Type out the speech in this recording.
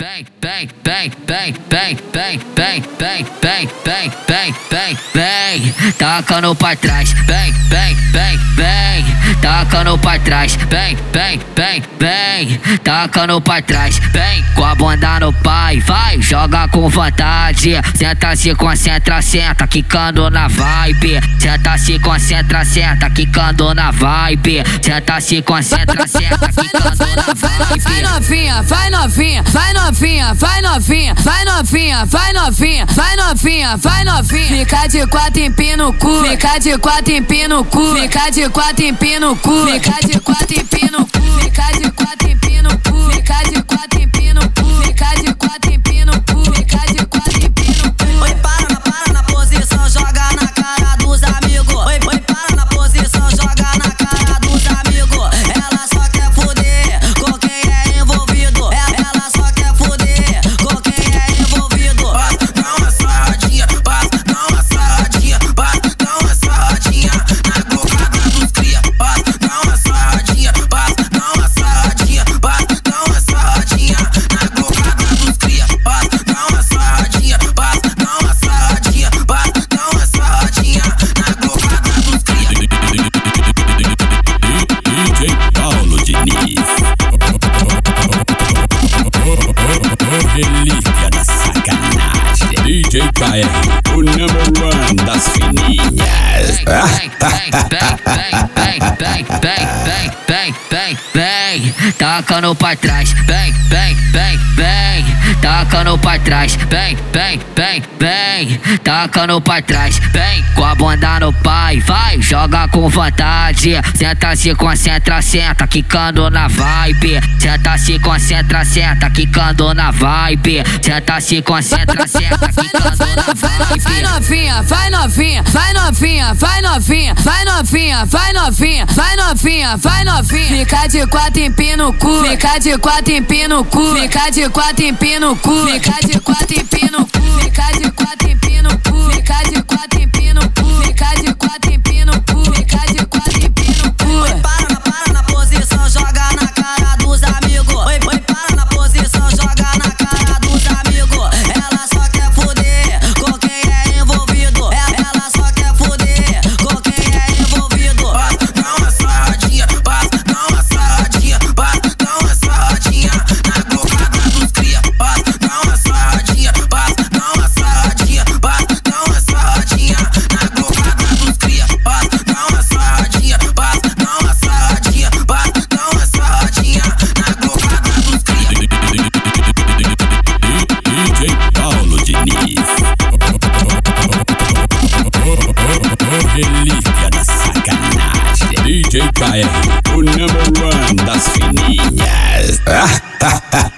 Bang, bang, bang, bang, bang, bang, bang, bang, bang, bang, bang, bang, bang, tacando pra trás, bang, bang, bang, bang, tacando pra trás, bang, bang, bang, bang, tacando pra trás, bang, com a bunda no pai, vai, joga com vontade, senta se concentra, senta, quicando na vibe, senta se concentra, senta, quicando na vibe, senta se concentra, senta, quicando na vibe. Vai novinha, vai novinha, vai novinha, vai novinha, vai novinha, vai novinha, vai novinha, vai novinha. Fica de quatro empina o cu, fica de quatro empina o cu, fica de quatro empina no cu, fica de quatro e pino DJ KR, o number one das fininhas. Tacando pra trás, bang, bang, bang, bang. Tacando pra trás, bang, bang, bang, bang. Tacando pra trás, bang. Com a bunda no pau vai, joga com vontade, senta se concentra, senta, quicando na vibe, senta se concentra, senta, quicando na vibe, senta se concentra, senta, quicando na Vai vibe. novinha, vai novinha, vai novinha, vai novinha, vai novinha, vai novinha, vai novinha, vai novinha. Fica de quatro empina o cu, fica de quatro empina o cu, fica de quatro empina o cu, fica de quatro empina o cu, DJ KR, o number one das fininhas.